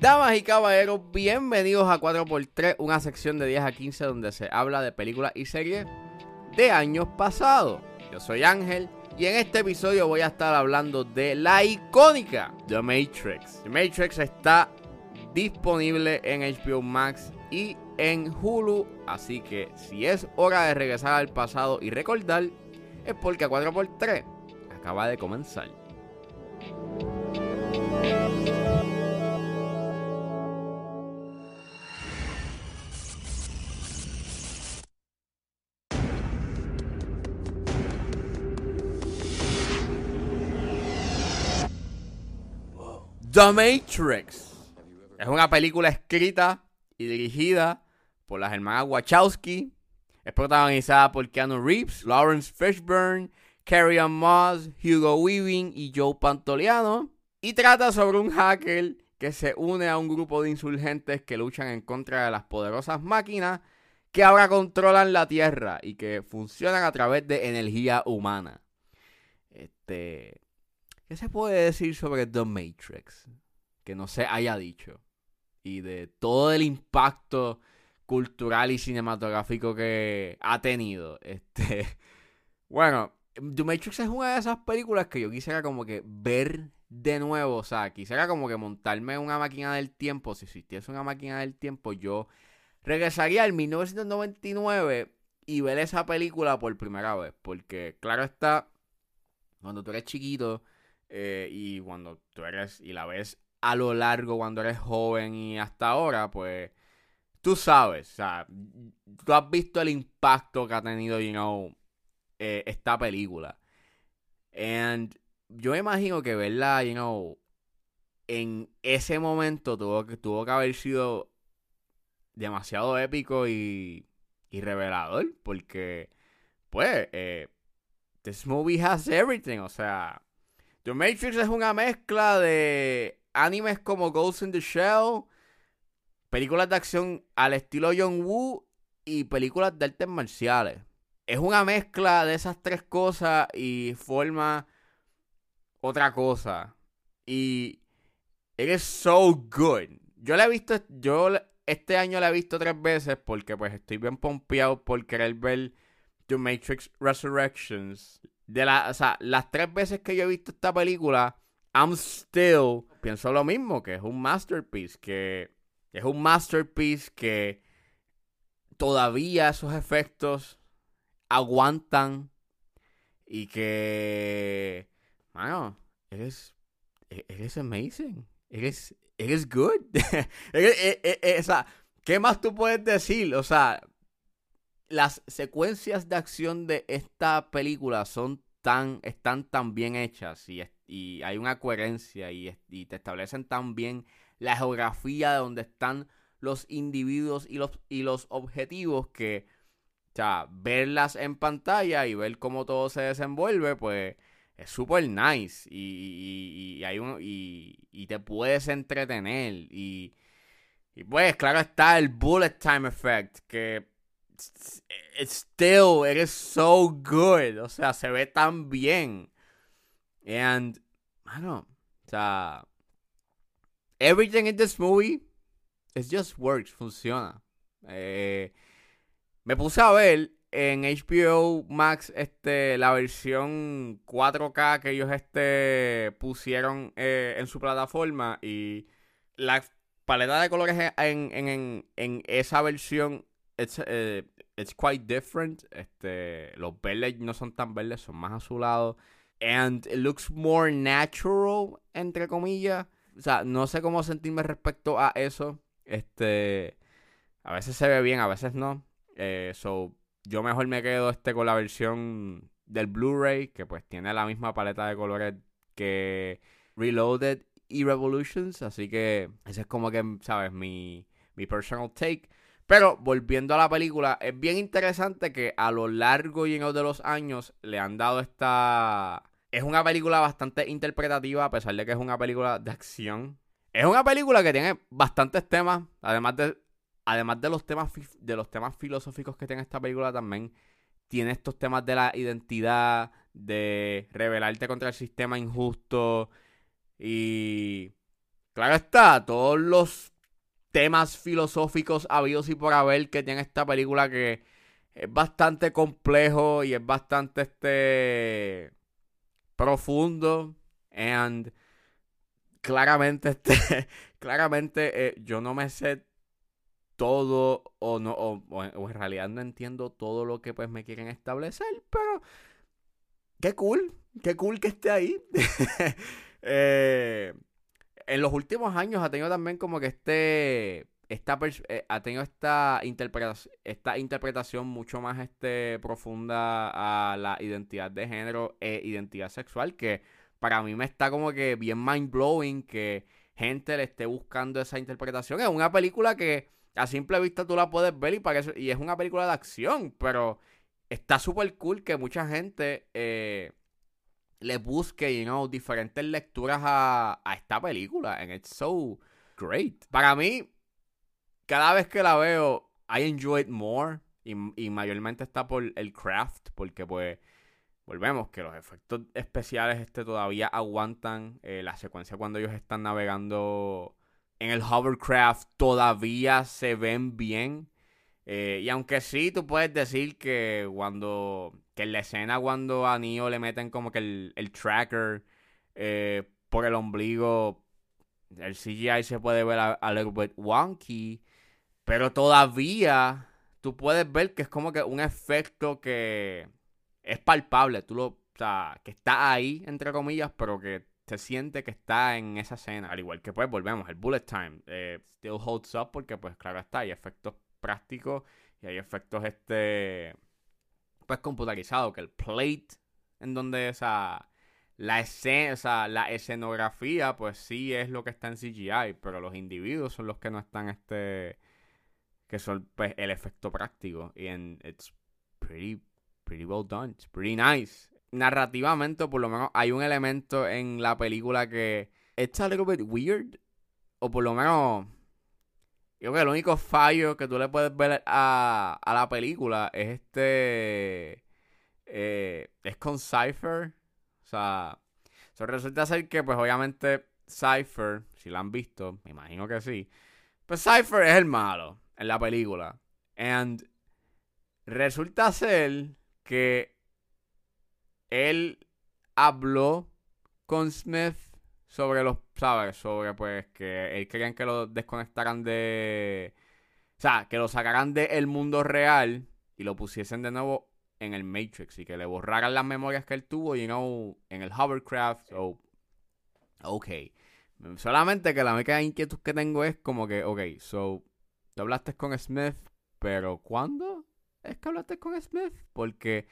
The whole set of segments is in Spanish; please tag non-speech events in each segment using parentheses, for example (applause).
Damas y caballeros, bienvenidos a 4x3, una sección de 10 a 15 donde se habla de películas y series de años pasados. Yo soy Ángel y en este episodio voy a estar hablando de la icónica The Matrix. The Matrix está disponible en HBO Max y en Hulu, así que si es hora de regresar al pasado y recordar, es porque a 4x3 acaba de comenzar. The Matrix es una película escrita y dirigida por las hermanas Wachowski. Es protagonizada por Keanu Reeves, Lawrence Fishburne, Carrie Ann Moss, Hugo Weaving y Joe Pantoliano. Y trata sobre un hacker que se une a un grupo de insurgentes que luchan en contra de las poderosas máquinas que ahora controlan la Tierra y que funcionan a través de energía humana. Este, ¿Qué se puede decir sobre The Matrix? Que no se haya dicho. Y de todo el impacto cultural y cinematográfico que ha tenido. Este. (laughs) Bueno, The Matrix es una de esas películas que yo quisiera como que ver de nuevo. O sea, quisiera como que montarme una máquina del tiempo. Si existiese una máquina del tiempo, yo regresaría al 1999 y ver esa película por primera vez. Porque, claro está, cuando tú eres chiquito eh, y cuando tú eres y la ves a lo largo cuando eres joven y hasta ahora, pues tú sabes, o sea, tú has visto el impacto que ha tenido, you know, eh, esta película. And yo imagino que verla, you know, en ese momento tuvo que, tuvo que haber sido demasiado épico y, y revelador, porque, pues, eh, this movie has everything, o sea, The Matrix es una mezcla de animes como Ghost in the Shell, películas de acción al estilo John Woo y películas de artes marciales. Es una mezcla de esas tres cosas y forma otra cosa. Y it so good. Yo la he visto, yo este año la he visto tres veces porque pues estoy bien pompeado por querer ver The Matrix Resurrections. De la, o sea, las tres veces que yo he visto esta película, I'm still pienso lo mismo, que es un masterpiece, que es un masterpiece que todavía esos efectos aguantan y que, bueno, eres, eres amazing, eres, eres good. E, e, e, o sea, ¿qué más tú puedes decir? O sea, las secuencias de acción de esta película son tan, están tan bien hechas y, y hay una coherencia y, y, te establecen tan bien la geografía de donde están los individuos y los, y los objetivos que, sea, verlas en pantalla y ver cómo todo se desenvuelve, pues es súper nice y, y, hay un, y, te puedes entretener y, y pues claro está el bullet time effect que it's still, it is so good. O sea, se ve tan bien. And, know, o sea, everything in this movie, it just works, funciona. Eh, me puse a ver en HBO Max este, la versión 4K que ellos este, pusieron eh, en su plataforma y la paleta de colores en, en, en esa versión it's, uh, it's quite different. Este, los verdes no son tan verdes, son más azulados. And it looks more natural, entre comillas. O sea, no sé cómo sentirme respecto a eso. Este, a veces se ve bien, a veces no. Eh, so, yo mejor me quedo este con la versión del Blu-ray, que pues tiene la misma paleta de colores que Reloaded y Revolutions. Así que ese es como que, ¿sabes? Mi, mi personal take. Pero volviendo a la película, es bien interesante que a lo largo y en de los años le han dado esta... Es una película bastante interpretativa a pesar de que es una película de acción. Es una película que tiene bastantes temas, además de, además de los temas de los temas filosóficos que tiene esta película también tiene estos temas de la identidad, de rebelarte contra el sistema injusto y claro está, todos los temas filosóficos habidos y por haber que tiene esta película que es bastante complejo y es bastante este profundo. And claramente (laughs) este claramente eh, yo no me sé todo o no o, en realidad no entiendo todo lo que pues me quieren establecer pero qué cool qué cool que esté ahí. (laughs) Eh, en los últimos años ha tenido también como que este esta eh, ha tenido esta interpretación, esta interpretación mucho más este profunda a la identidad de género e identidad sexual que para mí me está como que bien mind blowing que gente le esté buscando esa interpretación. Es una película que a simple vista tú la puedes ver y parece y es una película de acción, pero está súper cool que mucha gente eh, le busque, you know, diferentes lecturas a, a esta película. And it's so great. Para mí, cada vez que la veo, I enjoy it more. Y, y mayormente está por el craft, porque pues volvemos que los efectos especiales este todavía aguantan eh, la secuencia cuando ellos están navegando en el hovercraft todavía se ven bien eh, y aunque sí tú puedes decir que cuando que en la escena cuando a Neo le meten como que el, tracker eh, por el ombligo el CGI se puede ver a, a little bit wonky pero todavía tú puedes ver que es como que un efecto que es palpable, tú lo, o sea, que está ahí, entre comillas, pero que se siente que está en esa escena. Al igual que pues volvemos, el bullet time eh, still holds up porque pues claro está, hay efectos prácticos y hay efectos este pues computarizados, que el plate en donde esa la escena, la escenografía pues sí es lo que está en CGI, pero los individuos son los que no están este que son pues el efecto práctico. Y en it's pretty pretty well done. It's pretty nice. Narrativamente por lo menos hay un elemento en la película que it's a little bit weird o por lo menos yo creo que el único fallo que tú le puedes ver a, a la película es este eh, es con Cypher o sea resulta ser que pues obviamente Cypher si la han visto me imagino que sí pues Cypher es el malo en la película. And resulta ser que él habló con Smith sobre los, ¿sabes? Sobre pues que él querían que lo desconectaran de... O sea, que lo sacaran del mundo real y lo pusiesen de nuevo en el Matrix y que le borraran las memorias que él tuvo, you know, en el hovercraft. So, ok. Solamente que la única inquietud que tengo es como que, ok, so, Tú hablaste con Smith, pero ¿cuándo es que hablaste con Smith? Porque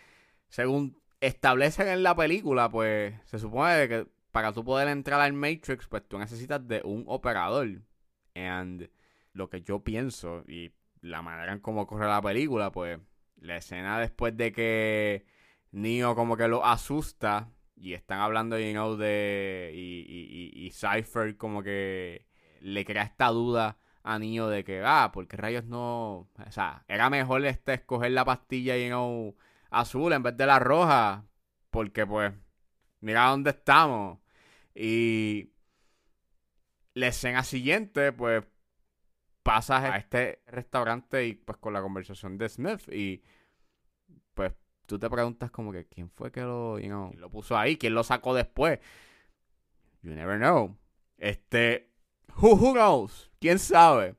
según establecen en la película, pues se supone que para tú poder entrar al Matrix, pues tú necesitas de un operador. And lo que yo pienso y la manera en cómo corre la película, pues la escena después de que Neo como que lo asusta y están hablando, you know, de... y, y, y Cypher como que le crea esta duda a Neo de que, ah, porque rayos no. O sea, era mejor este escoger la pastilla y no azul en vez de la roja. Porque, pues, mira dónde estamos. Y la escena siguiente, pues, pasas a este restaurante y, pues, con la conversación de Smith. Y, pues, tú te preguntas, como que, ¿quién fue que lo, you know, lo puso ahí? ¿Quién lo sacó después? You never know. Este. Who, who knows? ¿Quién sabe?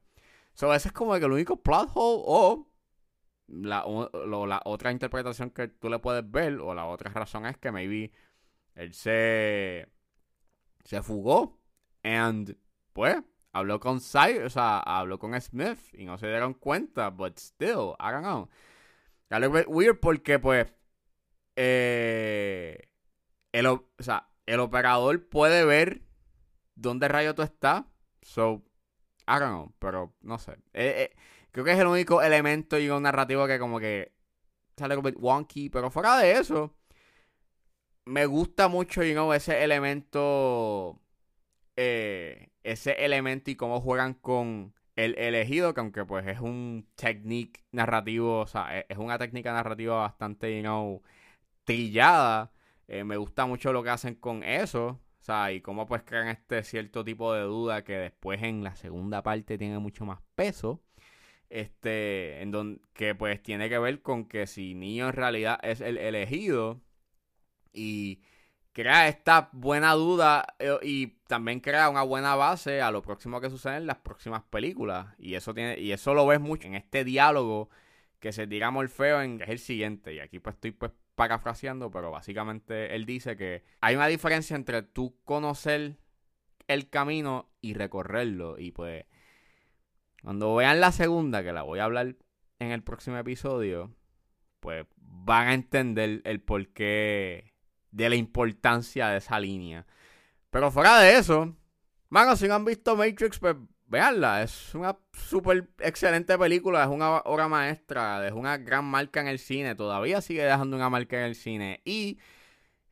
So, ese es como que el único plot hole o la, la otra interpretación que tú le puedes ver o la otra razón es que maybe él se se fugó and pues habló con Cy, o sea, habló con Smith y no se dieron cuenta, but still, I don't know. A little bit weird porque pues eh, el, o sea, el operador puede ver dónde rayo tú estás. So, I don't know, pero no sé. Eh, eh, creo que es el único elemento y un narrativo que como que sale un bit wonky, pero fuera de eso, me gusta mucho, you know, ese elemento, eh, ese elemento y cómo juegan con el elegido, que aunque pues es un technique narrativo, o sea, e, es una técnica narrativa bastante, you know, trillada. me gusta mucho lo que hacen con eso. O sea, y cómo pues crean este cierto tipo de duda que después en la segunda parte tiene mucho más peso. Este, en donde, que pues tiene que ver con que si Neo en realidad es el elegido y crea esta buena duda eh, y también crea una buena base a lo próximo que sucede en las próximas películas. Y eso tiene, y eso lo ves mucho en este diálogo que se tira Morfeo en es el siguiente. Y aquí pues estoy pues parafraseando, pero básicamente él dice que hay una diferencia entre tú conocer el camino y recorrerlo. Y pues cuando vean la segunda, que la voy a hablar en el próximo episodio, pues van a entender el porqué de la importancia de esa línea. Pero fuera de eso, mano, si no han visto Matrix, pues veanla. Es una súper excelente película, es una obra maestra, es una gran marca en el cine, todavía sigue dejando una marca en el cine. Y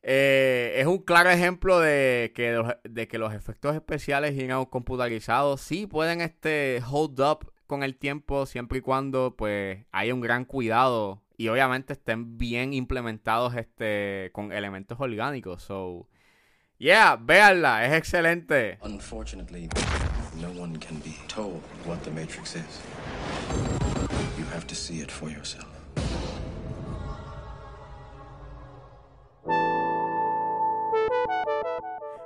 eh, es un claro ejemplo de que, los, de que los efectos especiales y computarizados sí pueden este, hold up con el tiempo siempre y cuando pues haya un gran cuidado y obviamente estén bien implementados este con elementos orgánicos. So, yeah, véanla, es excelente. Unfortunately, no one can be told what the Matrix is. You have to see it for yourself.